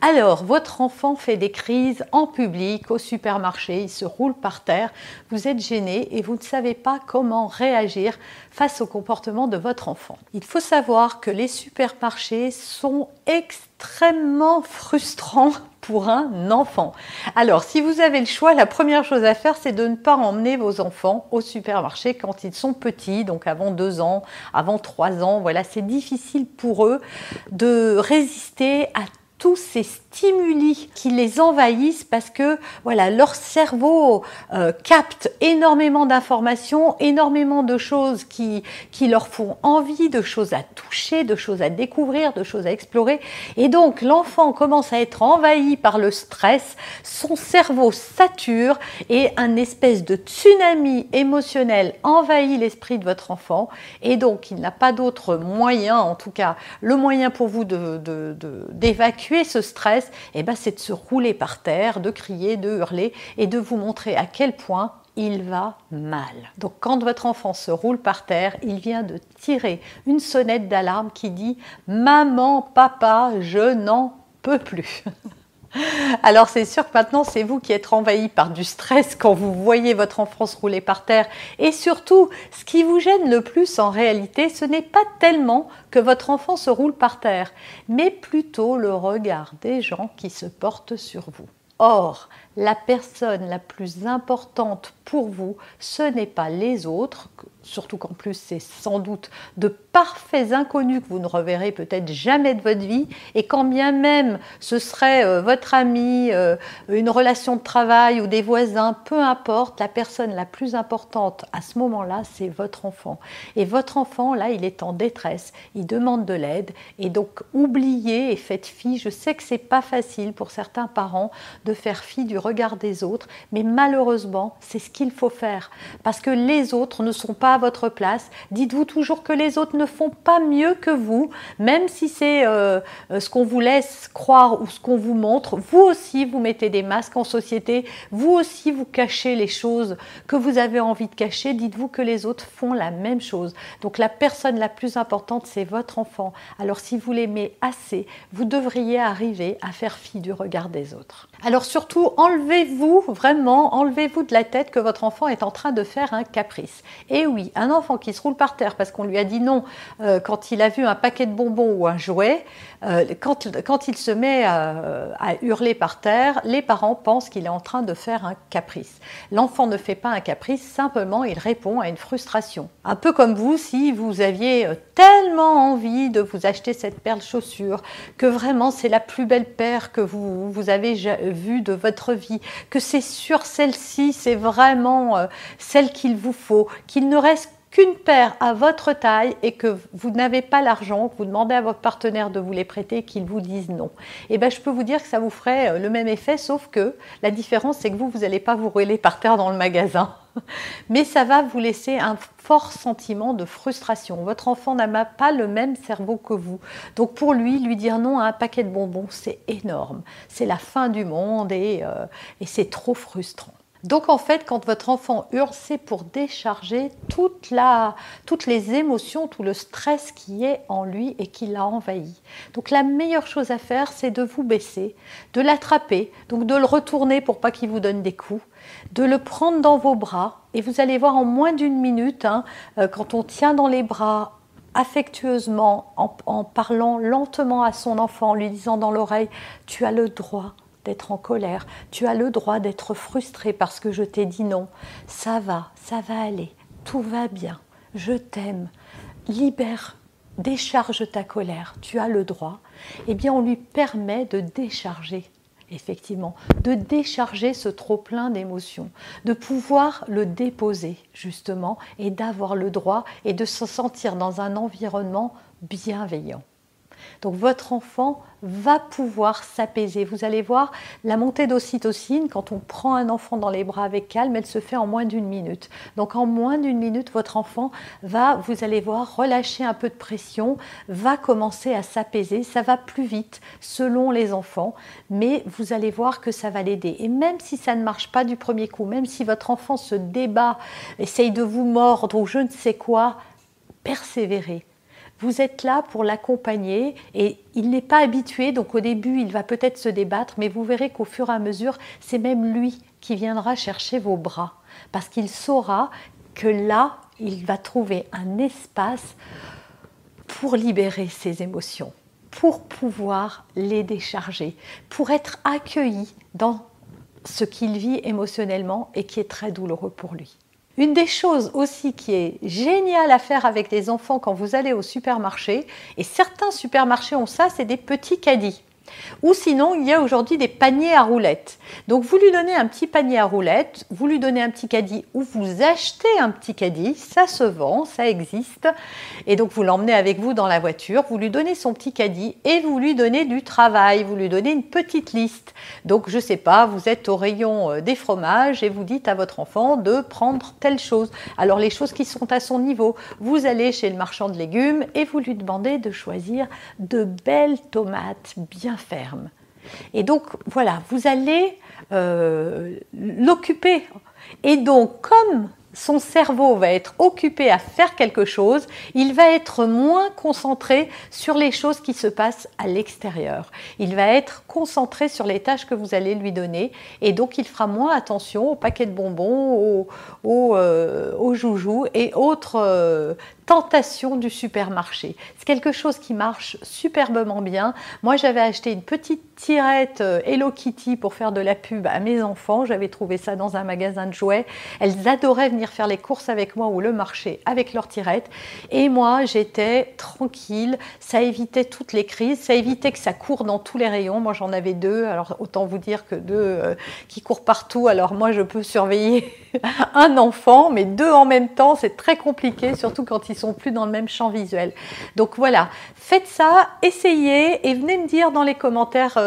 Alors, votre enfant fait des crises en public, au supermarché, il se roule par terre, vous êtes gêné et vous ne savez pas comment réagir face au comportement de votre enfant. Il faut savoir que les supermarchés sont extrêmement frustrants pour un enfant. Alors, si vous avez le choix, la première chose à faire, c'est de ne pas emmener vos enfants au supermarché quand ils sont petits, donc avant deux ans, avant trois ans. Voilà, c'est difficile pour eux de résister à tous ces stimuli qui les envahissent parce que voilà leur cerveau euh, capte énormément d'informations, énormément de choses qui, qui leur font envie, de choses à toucher, de choses à découvrir, de choses à explorer. Et donc l'enfant commence à être envahi par le stress, son cerveau sature et un espèce de tsunami émotionnel envahit l'esprit de votre enfant. Et donc il n'a pas d'autre moyen, en tout cas le moyen pour vous d'évacuer de, de, ce stress eh ben, c'est de se rouler par terre, de crier, de hurler et de vous montrer à quel point il va mal. Donc quand votre enfant se roule par terre, il vient de tirer une sonnette d'alarme qui dit Maman, papa, je n'en peux plus. Alors c'est sûr que maintenant c'est vous qui êtes envahi par du stress quand vous voyez votre enfant se rouler par terre. Et surtout, ce qui vous gêne le plus en réalité, ce n'est pas tellement que votre enfant se roule par terre, mais plutôt le regard des gens qui se portent sur vous. Or, la personne la plus importante pour vous, ce n'est pas les autres, surtout qu'en plus c'est sans doute de parfaits inconnus que vous ne reverrez peut-être jamais de votre vie, et quand bien même ce serait euh, votre ami, euh, une relation de travail ou des voisins, peu importe, la personne la plus importante à ce moment-là, c'est votre enfant. Et votre enfant, là, il est en détresse, il demande de l'aide, et donc oubliez et faites fi. Je sais que c'est pas facile pour certains parents de faire fi du regard des autres, mais malheureusement, c'est ce qu'il faut faire, parce que les autres ne sont pas votre place. Dites-vous toujours que les autres ne font pas mieux que vous, même si c'est euh, euh, ce qu'on vous laisse croire ou ce qu'on vous montre. Vous aussi, vous mettez des masques en société. Vous aussi, vous cachez les choses que vous avez envie de cacher. Dites-vous que les autres font la même chose. Donc la personne la plus importante, c'est votre enfant. Alors si vous l'aimez assez, vous devriez arriver à faire fi du regard des autres. Alors surtout, enlevez-vous vraiment, enlevez-vous de la tête que votre enfant est en train de faire un caprice. Et oui, un enfant qui se roule par terre parce qu'on lui a dit non euh, quand il a vu un paquet de bonbons ou un jouet, euh, quand, il se met à, hurler par terre, les parents pensent qu'il est en train de faire un caprice. L'enfant ne fait pas un caprice, simplement il répond à une frustration. Un peu comme vous, si vous aviez euh, tellement envie de vous acheter cette paire de chaussures, que vraiment c'est la plus belle paire que vous, vous avez vue de votre vie, que c'est sûr celle-ci, c'est vraiment celle qu'il vous faut, qu'il ne qu'une paire à votre taille et que vous n'avez pas l'argent, que vous demandez à votre partenaire de vous les prêter qu'il vous dise non, et eh bien je peux vous dire que ça vous ferait euh, le même effet, sauf que la différence c'est que vous, vous n'allez pas vous rouler par terre dans le magasin. Mais ça va vous laisser un fort sentiment de frustration. Votre enfant n'a pas le même cerveau que vous. Donc pour lui, lui dire non à un paquet de bonbons, c'est énorme. C'est la fin du monde et, euh, et c'est trop frustrant. Donc en fait, quand votre enfant hurle, c'est pour décharger toute la, toutes les émotions, tout le stress qui est en lui et qui l'a envahi. Donc la meilleure chose à faire, c'est de vous baisser, de l'attraper, donc de le retourner pour pas qu'il vous donne des coups, de le prendre dans vos bras. Et vous allez voir en moins d'une minute, hein, euh, quand on tient dans les bras affectueusement, en, en parlant lentement à son enfant, en lui disant dans l'oreille, tu as le droit d'être en colère, tu as le droit d'être frustré parce que je t'ai dit non. Ça va, ça va aller, tout va bien, je t'aime, libère, décharge ta colère, tu as le droit. Eh bien, on lui permet de décharger effectivement, de décharger ce trop-plein d'émotions, de pouvoir le déposer justement et d'avoir le droit et de se sentir dans un environnement bienveillant. Donc votre enfant va pouvoir s'apaiser. Vous allez voir, la montée d'ocytocine, quand on prend un enfant dans les bras avec calme, elle se fait en moins d'une minute. Donc en moins d'une minute, votre enfant va, vous allez voir, relâcher un peu de pression, va commencer à s'apaiser. Ça va plus vite selon les enfants, mais vous allez voir que ça va l'aider. Et même si ça ne marche pas du premier coup, même si votre enfant se débat, essaye de vous mordre ou je ne sais quoi, persévérez vous êtes là pour l'accompagner et il n'est pas habitué, donc au début il va peut-être se débattre, mais vous verrez qu'au fur et à mesure, c'est même lui qui viendra chercher vos bras, parce qu'il saura que là, il va trouver un espace pour libérer ses émotions, pour pouvoir les décharger, pour être accueilli dans ce qu'il vit émotionnellement et qui est très douloureux pour lui. Une des choses aussi qui est géniale à faire avec les enfants quand vous allez au supermarché, et certains supermarchés ont ça, c'est des petits caddies. Ou sinon, il y a aujourd'hui des paniers à roulettes. Donc vous lui donnez un petit panier à roulettes, vous lui donnez un petit caddie ou vous achetez un petit caddie, ça se vend, ça existe. Et donc vous l'emmenez avec vous dans la voiture, vous lui donnez son petit caddie et vous lui donnez du travail, vous lui donnez une petite liste. Donc je ne sais pas, vous êtes au rayon euh, des fromages et vous dites à votre enfant de prendre telle chose. Alors les choses qui sont à son niveau, vous allez chez le marchand de légumes et vous lui demandez de choisir de belles tomates bien ferme. Et donc, voilà, vous allez euh, l'occuper. Et donc, comme son cerveau va être occupé à faire quelque chose, il va être moins concentré sur les choses qui se passent à l'extérieur. Il va être concentré sur les tâches que vous allez lui donner et donc il fera moins attention aux paquets de bonbons, aux, euh, joujoux et autres euh, tentations du supermarché. C'est quelque chose qui marche superbement bien. Moi, j'avais acheté une petite tirette euh, Hello Kitty pour faire de la pub à mes enfants. J'avais trouvé ça dans un magasin de jouets. Elles adoraient venir faire les courses avec moi ou le marché avec leur tirette. Et moi, j'étais tranquille. Ça évitait toutes les crises. Ça évitait que ça court dans tous les rayons. Moi, j'en avais deux. Alors, autant vous dire que deux euh, qui courent partout. Alors, moi, je peux surveiller un enfant, mais deux en même temps, c'est très compliqué, surtout quand ils sont plus dans le même champ visuel. Donc voilà, faites ça, essayez et venez me dire dans les commentaires